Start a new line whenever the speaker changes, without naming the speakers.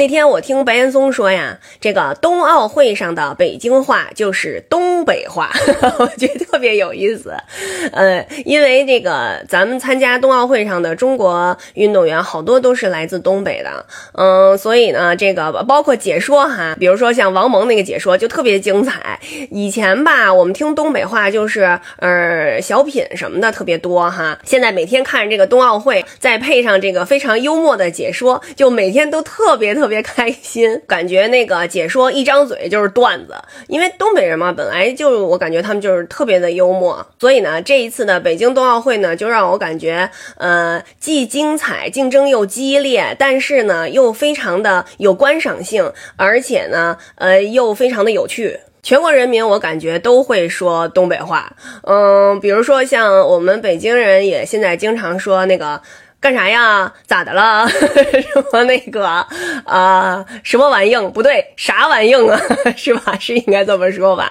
那天我听白岩松说呀，这个冬奥会上的北京话就是东北话，我觉得特别有意思。呃，因为这个咱们参加冬奥会上的中国运动员好多都是来自东北的，嗯，所以呢，这个包括解说哈，比如说像王蒙那个解说就特别精彩。以前吧，我们听东北话就是呃小品什么的特别多哈，现在每天看这个冬奥会，再配上这个非常幽默的解说，就每天都特别。特别开心，感觉那个解说一张嘴就是段子，因为东北人嘛，本来就我感觉他们就是特别的幽默，所以呢，这一次的北京冬奥会呢，就让我感觉，呃，既精彩，竞争又激烈，但是呢，又非常的有观赏性，而且呢，呃，又非常的有趣。全国人民我感觉都会说东北话，嗯，比如说像我们北京人也现在经常说那个。干啥呀？咋的了？什么那个啊？什么玩意？不对，啥玩意啊？是吧？是应该这么说吧？